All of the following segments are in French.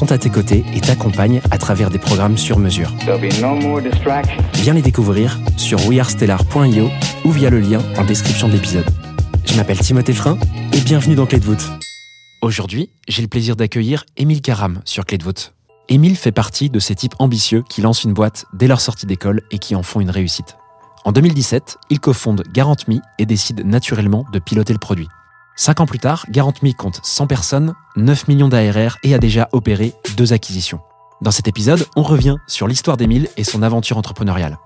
sont à tes côtés et t'accompagnent à travers des programmes sur mesure. No. Viens les découvrir sur wearestellar.io ou via le lien en description de l'épisode. Je m'appelle Timothée Frein et bienvenue dans Clé de voûte. Aujourd'hui, j'ai le plaisir d'accueillir Émile Caram sur Clé de voûte. Émile fait partie de ces types ambitieux qui lancent une boîte dès leur sortie d'école et qui en font une réussite. En 2017, il cofonde GarantMe et décide naturellement de piloter le produit. Cinq ans plus tard, GarantMe compte 100 personnes, 9 millions d'ARR et a déjà opéré deux acquisitions. Dans cet épisode, on revient sur l'histoire d'Émile et son aventure entrepreneuriale.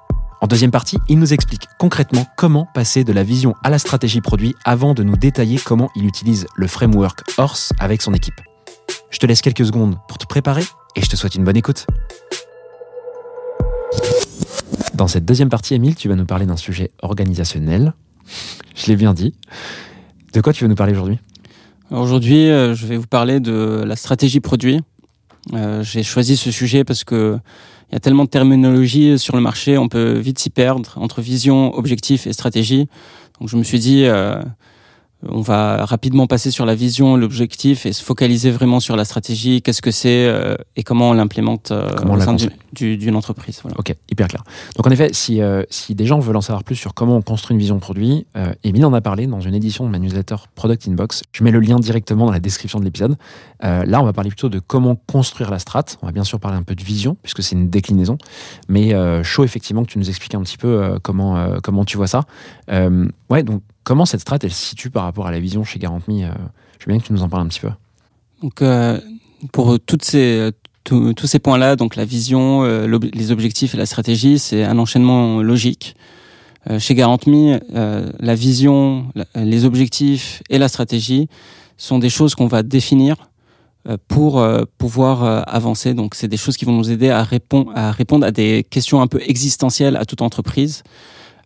En deuxième partie, il nous explique concrètement comment passer de la vision à la stratégie produit avant de nous détailler comment il utilise le framework Horse avec son équipe. Je te laisse quelques secondes pour te préparer et je te souhaite une bonne écoute. Dans cette deuxième partie, Émile, tu vas nous parler d'un sujet organisationnel. Je l'ai bien dit. De quoi tu veux nous parler aujourd'hui? Aujourd'hui, euh, je vais vous parler de la stratégie produit. Euh, J'ai choisi ce sujet parce que il y a tellement de terminologie sur le marché, on peut vite s'y perdre entre vision, objectif et stratégie. Donc je me suis dit, euh, on va rapidement passer sur la vision, l'objectif et se focaliser vraiment sur la stratégie. Qu'est-ce que c'est euh, et comment on l'implémente euh, au sein du- construit. du- d'une entreprise. Voilà. Ok, hyper clair. Donc en effet, si, euh, si des gens veulent en savoir plus sur comment on construit une vision produit, euh, Émile en a parlé dans une édition de ma newsletter Product Inbox. Je mets le lien directement dans la description de l'épisode. Là, on va parler plutôt de comment construire la strat. On va bien sûr parler un peu de vision, puisque c'est une déclinaison. Mais chaud, effectivement, que tu nous expliques un petit peu comment, comment tu vois ça. Ouais, donc comment cette strat, elle se situe par rapport à la vision chez GarantMe euh, Je veux bien que tu nous en parles un petit peu. Donc euh, pour toutes ces tous ces points-là, donc la vision, euh, les objectifs et la stratégie, c'est un enchaînement logique. Euh, chez GarantMe, euh, la vision, les objectifs et la stratégie sont des choses qu'on va définir pour pouvoir avancer. Donc, c'est des choses qui vont nous aider à répondre à des questions un peu existentielles à toute entreprise.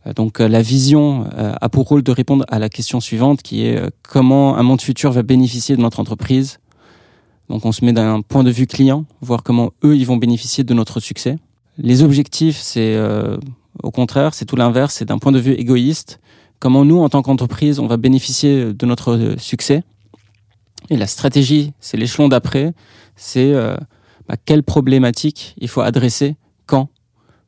Euh, Donc, euh, la vision euh, a pour rôle de répondre à la question suivante, qui est comment un monde futur va bénéficier de notre entreprise. Donc, on se met d'un point de vue client, voir comment eux ils vont bénéficier de notre succès. Les objectifs, c'est au contraire, c'est tout l'inverse, c'est d'un point de vue égoïste. Comment nous, en tant qu'entreprise, on va bénéficier de notre succès. Et la stratégie, c'est l'échelon d'après, c'est euh, bah, quelles problématiques il faut adresser quand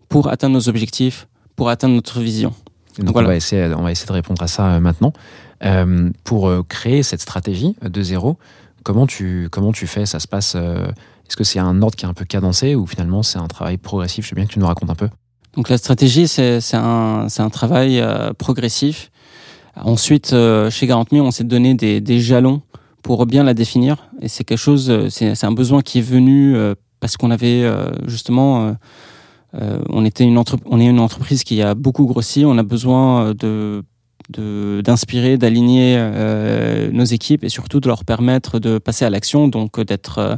pour atteindre nos objectifs, pour atteindre notre vision. Donc Voilà. on, va essayer, on va essayer de répondre à ça euh, maintenant. Euh, pour euh, créer cette stratégie de zéro, comment tu, comment tu fais? Ça se passe euh, Est-ce que c'est un ordre qui est un peu cadencé ou finalement c'est un travail progressif? Je veux bien que tu nous racontes un peu. Donc la stratégie, c'est un, travail euh, progressif. Ensuite, chez GarantMe, on s'est donné des, des jalons pour bien la définir. Et c'est quelque chose, c'est un besoin qui est venu parce qu'on avait justement, on était une on est une entreprise qui a beaucoup grossi. On a besoin euh, de d'inspirer, d'aligner euh, nos équipes et surtout de leur permettre de passer à l'action, donc euh, d'être euh,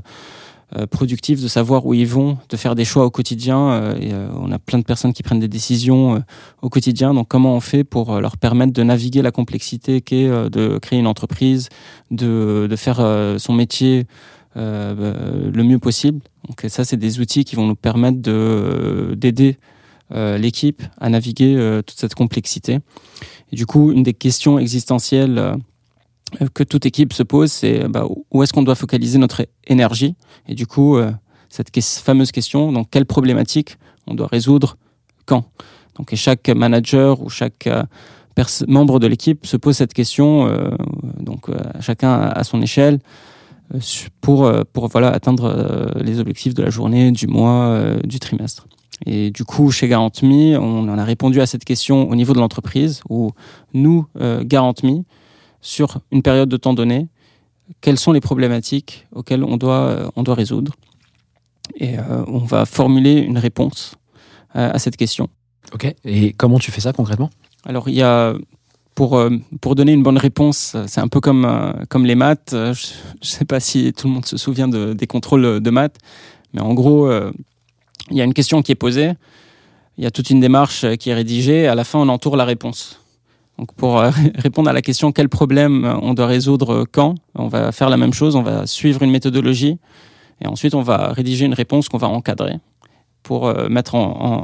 euh, productifs, de savoir où ils vont, de faire des choix au quotidien. euh, euh, on a plein de personnes qui prennent des décisions euh, au quotidien. Donc, comment on fait pour euh, leur permettre de naviguer la complexité qu'est euh, de créer une entreprise, de, de faire euh, son métier euh, euh, le mieux possible. Donc, ça, c'est des outils qui vont nous permettre euh, d'aider euh, l'équipe à naviguer euh, toute cette complexité. Et du coup, une des questions existentielles euh, que toute équipe se pose, c'est bah, où est-ce qu'on doit focaliser notre énergie? Et du coup, euh, cette fameuse question, donc quelle problématique on doit résoudre quand? Donc, et chaque manager ou chaque euh, membre de l'équipe se pose cette question, euh, donc euh, chacun à son échelle, euh, pour, euh, pour voilà, atteindre euh, les objectifs de la journée, du mois, euh, du trimestre. Et du coup, chez GarantMe, on en a répondu à cette question au niveau de l'entreprise, où nous, euh, GarantMe, sur une période de temps donnée, quelles sont les problématiques auxquelles on doit, euh, on doit résoudre. Et euh, on va formuler une réponse à, à cette question. Ok. Et comment tu fais ça concrètement? Alors, il y a, pour, euh, pour donner une bonne réponse, c'est un peu comme, euh, comme les maths. Euh, Je ne sais pas si tout le monde se souvient de, des contrôles de maths, mais en gros, euh, il y a une question qui est posée, il y a toute une démarche euh, qui est rédigée, et à la fin, on entoure la réponse. Donc, pour euh, répondre à la question quel problème euh, on doit résoudre quand, on va faire la même chose, on va suivre une méthodologie, et ensuite, on va rédiger une réponse qu'on va encadrer pour euh, mettre en,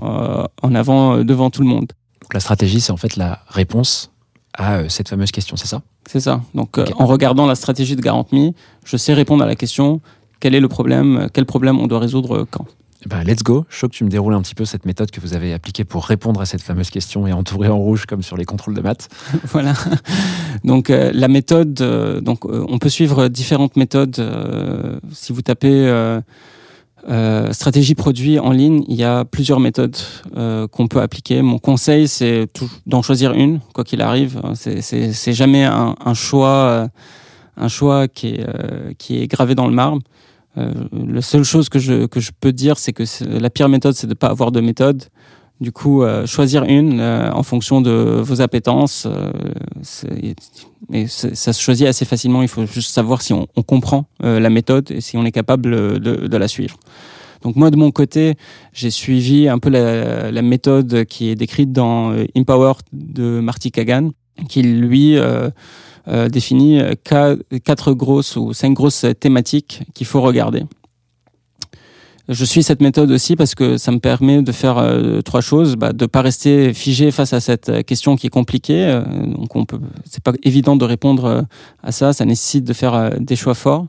en, euh, avant euh, devant tout le monde. La stratégie, c'est en fait la réponse à euh, cette fameuse question, c'est ça? C'est ça. Donc, euh, en regardant la stratégie de GarantMe, je sais répondre à la question quel est le problème, euh, quel problème on doit résoudre quand? Eh ben, let's go. Je chaud que tu me déroules un petit peu cette méthode que vous avez appliquée pour répondre à cette fameuse question et entourer en rouge comme sur les contrôles de maths. voilà. Donc, euh, la méthode, euh, donc, euh, on peut suivre différentes méthodes. si vous tapez euh, stratégie produit en ligne, il y a plusieurs méthodes euh, qu'on peut appliquer. Mon conseil, c'est d'en choisir une, quoi qu'il arrive. C'est- jamais un, un choix, euh, un choix qui est, euh, qui est gravé dans le marbre. Euh, la seule chose que je, que je peux dire, c'est que la pire méthode, c'est de ne pas avoir de méthode. Du coup, euh, choisir une euh, en fonction de vos appétences, euh, et ça se choisit assez facilement. Il faut juste savoir si on, comprend la méthode et si on est capable de, la suivre. Donc moi, de mon côté, j'ai suivi un peu la, la méthode qui est décrite dans Empower de Marty Kagan, qui lui définit qua- quatre grosses ou cinq grosses thématiques qu'il faut regarder. Je suis cette méthode aussi parce que ça me permet de faire euh, trois choses, bah, de pas rester figé face à cette euh, question qui est compliquée. euh, donc on peut, c'est pas évident de répondre à ça. Ça nécessite de faire des choix forts.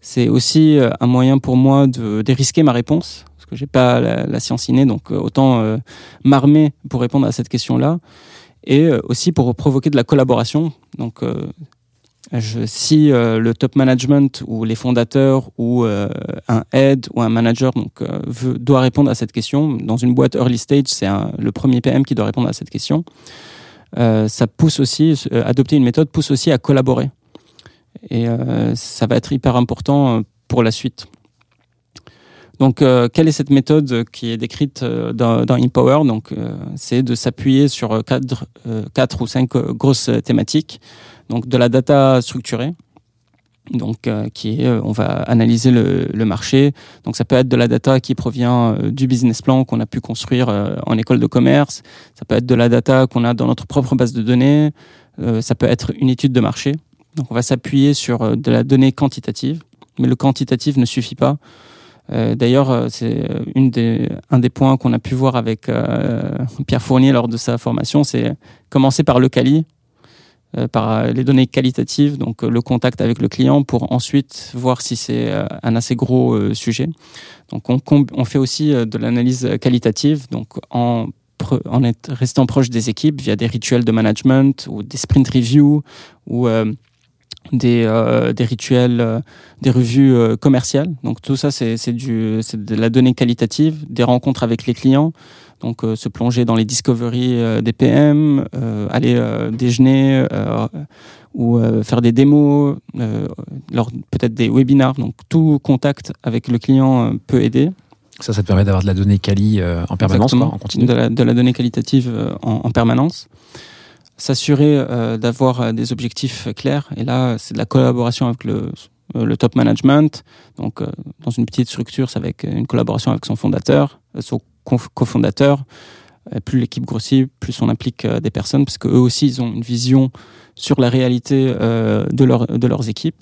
C'est aussi un moyen pour moi de dérisquer ma réponse parce que j'ai pas la, science innée, donc autant m'armer pour répondre à cette question-là et euh, aussi pour provoquer de la collaboration. Donc je, si euh, le top management ou les fondateurs ou euh, un head ou un manager donc, euh, doit répondre à cette question, dans une boîte early stage, c'est le premier PM qui doit répondre à cette question. Ça pousse aussi, adopter une méthode pousse aussi à collaborer. Et ça va être hyper important pour la suite. Donc, quelle est cette méthode qui est décrite dans, dans Empower? Donc, c'est de s'appuyer sur quatre, quatre ou cinq grosses thématiques. Donc, de la data structurée, donc euh, qui est, euh, on va analyser le, marché. Donc, ça peut être de la data qui provient euh, du business plan qu'on a pu construire en école de commerce. Ça peut être de la data qu'on a dans notre propre base de données. Ça peut être une étude de marché. Donc, on va s'appuyer sur de la donnée quantitative, mais le quantitatif ne suffit pas. D'ailleurs, c'est un des points qu'on a pu voir avec Pierre Fournier lors de sa formation, c'est commencer par le quali, par euh, les données qualitatives, donc euh, le contact avec le client, pour ensuite voir si c'est euh, un assez gros euh, sujet. Donc, on, fait aussi euh, de l'analyse qualitative, donc en restant proche des équipes via des rituels de management ou des sprint reviews ou euh, des, euh, rituels, euh, des revues euh, commerciales. Donc tout ça, c'est de la donnée qualitative, des rencontres avec les clients. Donc euh, se plonger dans les discoveries euh, des PM, euh, aller déjeuner ou faire des démos, peut-être des webinars. Donc tout contact avec le client peut aider. Ça, ça te permet d'avoir de la donnée quali en permanence, quoi, en continu. De la, de la donnée qualitative en, en permanence. S'assurer euh, d'avoir des objectifs clairs. Et là, c'est de la collaboration avec le, le top management. Donc, euh, dans une petite structure, c'est avec une collaboration avec son fondateur, son conf- cofondateur. Euh, plus l'équipe grossit, plus on implique euh, des personnes, parce qu'eux aussi, ils ont une vision sur la réalité euh, de, leur, de leurs équipes.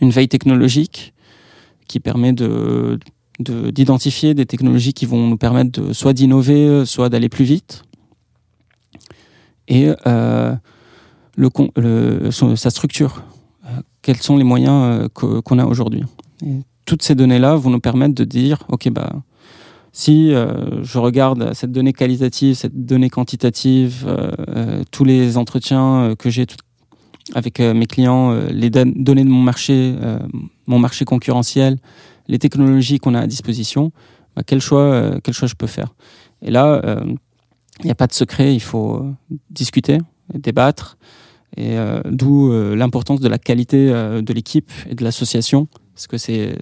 Une veille technologique qui permet de, de- d'identifier des technologies qui vont nous permettre de, soit d'innover, soit d'aller plus vite. Et euh, le, sa structure. Quels sont les moyens qu'on a aujourd'hui Toutes ces données-là vont nous permettre de dire, OK, bah, si euh, je regarde cette donnée qualitative, cette donnée quantitative, euh, euh, tous les entretiens que j'ai avec mes clients, les données de mon marché, mon marché concurrentiel, les technologies qu'on a à disposition, bah, quel choix, quel choix je peux faire? Et là, il n'y a pas de secret, il faut discuter, débattre, et d'où l'importance de la qualité de l'équipe et de l'association, parce que c'est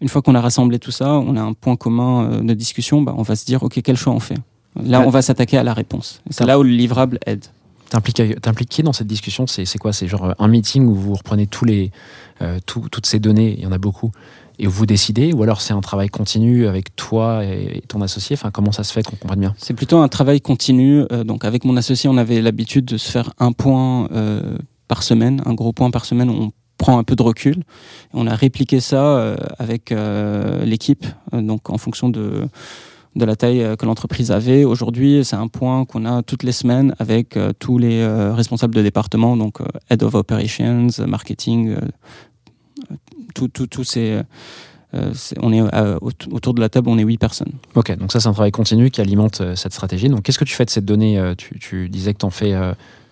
une fois qu'on a rassemblé tout ça, on a un point commun euh, de discussion, bah, on va se dire ok quel choix on fait? Là, on va s'attaquer à la réponse. C'est là où le livrable aide. T'impliques qui dans cette discussion? C'est quoi? C'est genre euh, un meeting où vous reprenez tous les, euh, tout- toutes ces données, il y en a beaucoup, et où vous décidez? Ou alors c'est un travail continu avec toi et ton associé? Enfin, comment ça se fait qu'on comprenne bien? C'est plutôt un travail continu. Euh, donc avec mon associé, on avait l'habitude de se faire un point euh, par semaine, un gros point par semaine. Où on prend un peu de recul. On a répliqué ça euh, avec euh, l'équipe, euh, donc en fonction de de la taille que l'entreprise avait. Aujourd'hui, c'est un point qu'on a toutes les semaines avec tous les responsables de département, donc Head of Operations, Marketing, tout- tout- c'est- on est aut- autour de la table, on est huit personnes. Ok, donc ça c'est un travail continu qui alimente cette stratégie. Donc qu'est-ce que tu fais de cette donnée tu, tu disais que tu en, fais,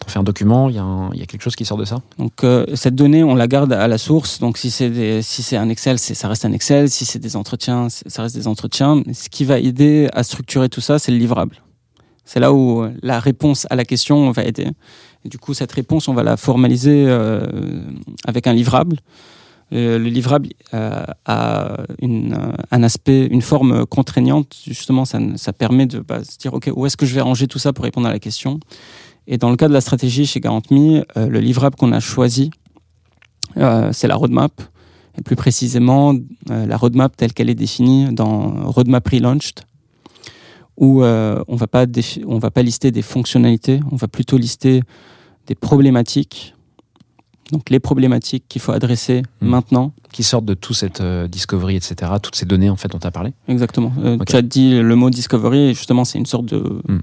t'en fais un document, il y, a quelque chose qui sort de ça? Donc euh, cette donnée, on la garde à la source. Donc si c'est si un Excel, ça reste un Excel. Si c'est des entretiens, ça reste des entretiens. Ce qui va aider à structurer tout ça, c'est le livrable. C'est là où euh, la réponse à la question va aider. Du coup, cette réponse, on va la formaliser euh, avec un livrable. Le livrable a une, un aspect, une forme contraignante. Justement, ça, ça permet de bah, se dire, OK, où est-ce que je vais ranger tout ça pour répondre à la question? Et dans le cas de la stratégie chez GarantMe, euh, le livrable qu'on a choisi, euh, c'est la roadmap. Et plus précisément, euh, la roadmap telle qu'elle est définie dans Roadmap Relaunched, où euh, on va pas défi- on va pas lister des fonctionnalités, on va plutôt lister des problématiques. Donc les problématiques qu'il faut adresser Mhm. maintenant. Qui sortent de tout cette discovery, etc. Toutes ces données en fait dont tu as parlé Exactement. Euh, Ok. Tu as dit le mot discovery, et justement c'est une sorte de Mhm.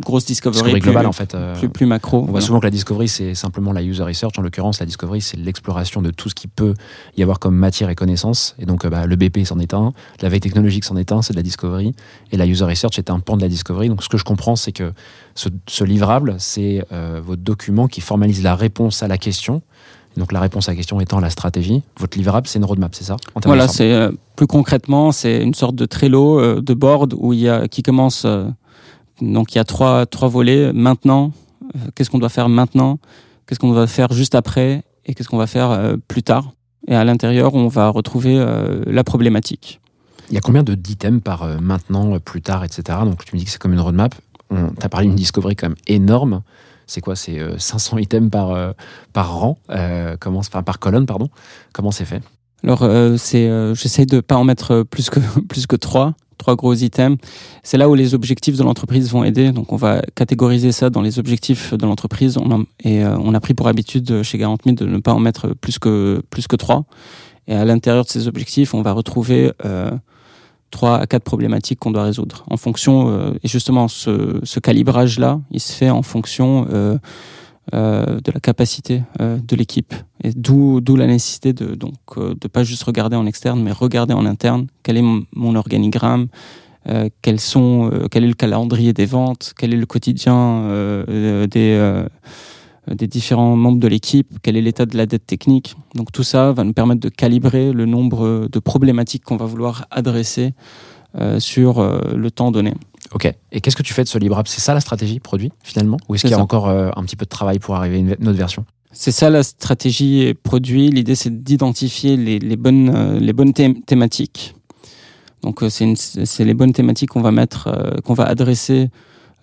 Grosse discovery, Discovery plus, globale en fait. euh, plus, plus macro. On voit Voilà. souvent que la discovery, c'est simplement la user research. En l'occurrence, la discovery, c'est l'exploration de tout ce qui peut y avoir comme matière et connaissance. Et donc, euh, bah, le BP c'en est un, la veille technologique c'en est un, c'est de la discovery. Et la user research est un pan de la discovery. Donc, ce que je comprends, c'est que ce, ce livrable, c'est euh, votre document qui formalise la réponse à la question. Et donc, la réponse à la question étant la stratégie. Votre livrable, c'est une roadmap, c'est ça Voilà, c'est euh, plus concrètement, c'est une sorte de Trello de board où il y a qui commence. Donc il y a trois trois volets. Maintenant, euh, qu'est-ce qu'on doit faire maintenant? Qu'est-ce qu'on doit faire juste après? Et qu'est-ce qu'on va faire euh, plus tard? Et à l'intérieur, on va retrouver euh, la problématique. Il y a combien de d'items par maintenant, plus tard, etc. Donc tu me dis que c'est comme une roadmap. On t'a parlé d'une discovery quand même énorme. C'est quoi? C'est euh, 500 items par, par rang, euh, comment, enfin par colonne, pardon. Comment c'est fait? Alors euh, c'est, euh, j'essaye de pas en mettre plus que plus que trois, trois gros items. C'est là où les objectifs de l'entreprise vont aider. Donc on va catégoriser ça dans les objectifs de l'entreprise. Et euh, on a pris pour habitude euh, chez Garant de ne pas en mettre plus que plus que trois. Et à l'intérieur de ces objectifs, on va retrouver euh, trois à quatre problématiques qu'on doit résoudre. En fonction, et justement, ce, ce calibrage-là, il se fait en fonction euh, de la capacité euh, de l'équipe. Et d'où d'où la nécessité de donc euh, de pas juste regarder en externe, mais regarder en interne. Quel est mon, organigramme quels sont, quel est le calendrier des ventes, quel est le quotidien des, des différents membres de l'équipe, quel est l'état de la dette technique. Donc tout ça va nous permettre de calibrer le nombre de problématiques qu'on va vouloir adresser sur le temps donné. Ok. Et qu'est-ce que tu fais de ce livrable? C'est ça la stratégie produit finalement? Ou est-ce qu'il y a ça. encore euh, un petit peu de travail pour arriver à une, une autre version? C'est ça la stratégie produit. L'idée, c'est d'identifier les, les bonnes, euh, les bonnes thém- thématiques. Donc, euh, c'est les bonnes thématiques qu'on va mettre, euh, qu'on va adresser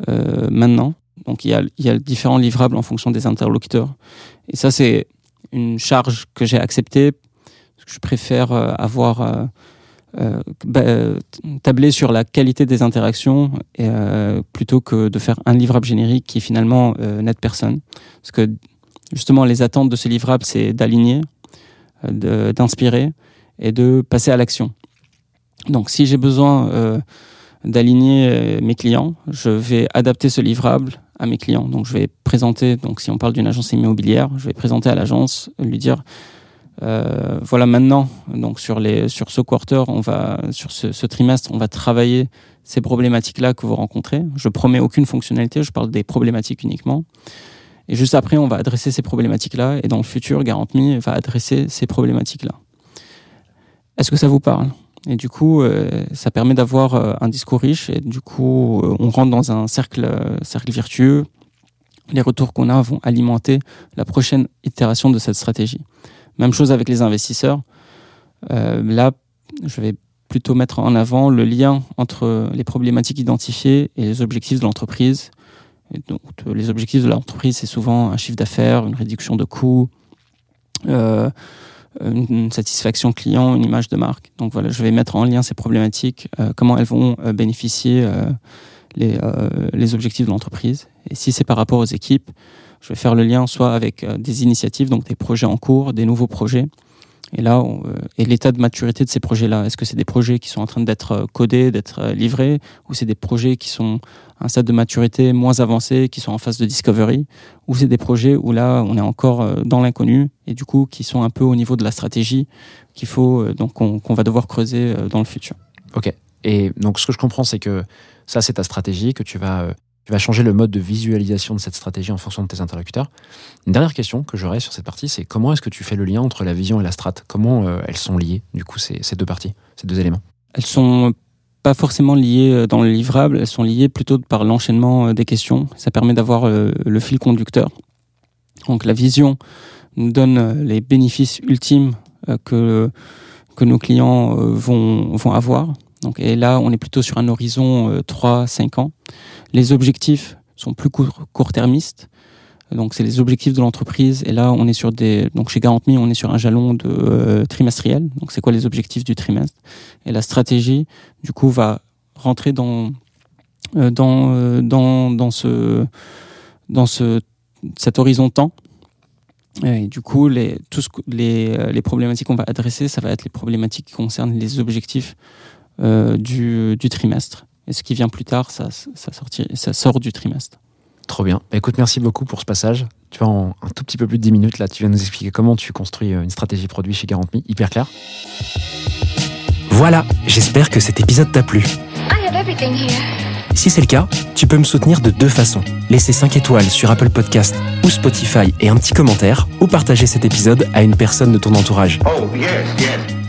euh, maintenant. Donc, il y, a, il y a différents livrables en fonction des interlocuteurs. Et ça, c'est une charge que j'ai acceptée. parce que Je préfère euh, avoir euh, euh, bah, euh, tablé sur la qualité des interactions euh, plutôt que de faire un livrable générique qui finalement euh, n'aide personne. Parce que justement, les attentes de ce livrable, c'est d'aligner, euh, d'inspirer et de passer à l'action. Donc, si j'ai besoin euh, d'aligner euh, mes clients, je vais adapter ce livrable à mes clients. Donc, je vais présenter, donc si on parle d'une agence immobilière, je vais présenter à l'agence, lui dire, euh, voilà maintenant, donc sur, les, sur ce quarter, on va, sur ce, trimestre, on va travailler ces problématiques-là que vous rencontrez. Je promets aucune fonctionnalité, je parle des problématiques uniquement. Et juste après, on va adresser ces problématiques-là. Et dans le futur, GarantMe va adresser ces problématiques-là. Est-ce que ça vous parle? Et du coup, euh, ça permet d'avoir euh, un discours riche. Et du coup, on rentre dans un cercle, cercle vertueux. Les retours qu'on a vont alimenter la prochaine itération de cette stratégie. Même chose avec les investisseurs. Euh, là, je vais plutôt mettre en avant le lien entre les problématiques identifiées et les objectifs de l'entreprise. Donc, euh, les objectifs de l'entreprise, c'est souvent un chiffre d'affaires, une réduction de coûts, euh, une satisfaction client, une image de marque. Donc voilà, je vais mettre en lien ces problématiques, comment elles vont bénéficier les objectifs de l'entreprise. Et si c'est par rapport aux équipes, je vais faire le lien soit avec euh, des initiatives, donc des projets en cours, des nouveaux projets. Et là, euh, et l'état de maturité de ces projets-là. Est-ce que c'est des projets qui sont en train d'être euh, codés, d'être livrés, ou c'est des projets qui sont à un stade de maturité moins avancé, qui sont en phase de discovery, ou c'est des projets où là, on est encore dans l'inconnu, et du coup, qui sont un peu au niveau de la stratégie qu'il faut, donc, qu'on va devoir creuser dans le futur. Ok. Et donc, ce que je comprends, c'est que ça, c'est ta stratégie, que tu vas, tu vas changer le mode de visualisation de cette stratégie en fonction de tes interlocuteurs. Une dernière question que j'aurais sur cette partie, c'est comment est-ce que tu fais le lien entre la vision et la strat? Comment euh, elles sont liées, du coup, ces, deux parties, ces deux éléments? Elles sont pas forcément liées euh, dans le livrable, elles sont liées plutôt par l'enchaînement euh, des questions. Ça permet d'avoir euh, le fil conducteur. Donc la vision nous donne les bénéfices ultimes que, que nos clients vont, vont avoir. Donc, et là, on est plutôt sur un horizon 3-5 ans. Les objectifs sont plus court- court-termistes. Donc, c'est les objectifs de l'entreprise. Et là, on est sur des. Donc, chez Garantme, on est sur un jalon de euh, trimestriel. Donc, c'est quoi les objectifs du trimestre? Et la stratégie, du coup, va rentrer dans euh, dans euh, dans dans ce dans ce cet horizon temps. Et du coup, les, les, les problématiques qu'on va adresser, ça va être les problématiques qui concernent les objectifs du, du trimestre. Et ce qui vient plus tard, ça, ça, sortit- ça sort du trimestre. Trop bien. Bah, écoute, merci beaucoup pour ce passage. Tu vois, en un tout petit peu plus de 10 minutes, là, tu viens nous expliquer comment tu construis euh, une stratégie produit chez 40 000. Hyper clair. Voilà, j'espère que cet épisode t'a plu. I have everything here. Si c'est le cas, tu peux me soutenir de deux façons. Laisser 5 étoiles sur Apple Podcast ou Spotify et un petit commentaire, ou partager cet épisode à une personne de ton entourage. Oh, yes, yes.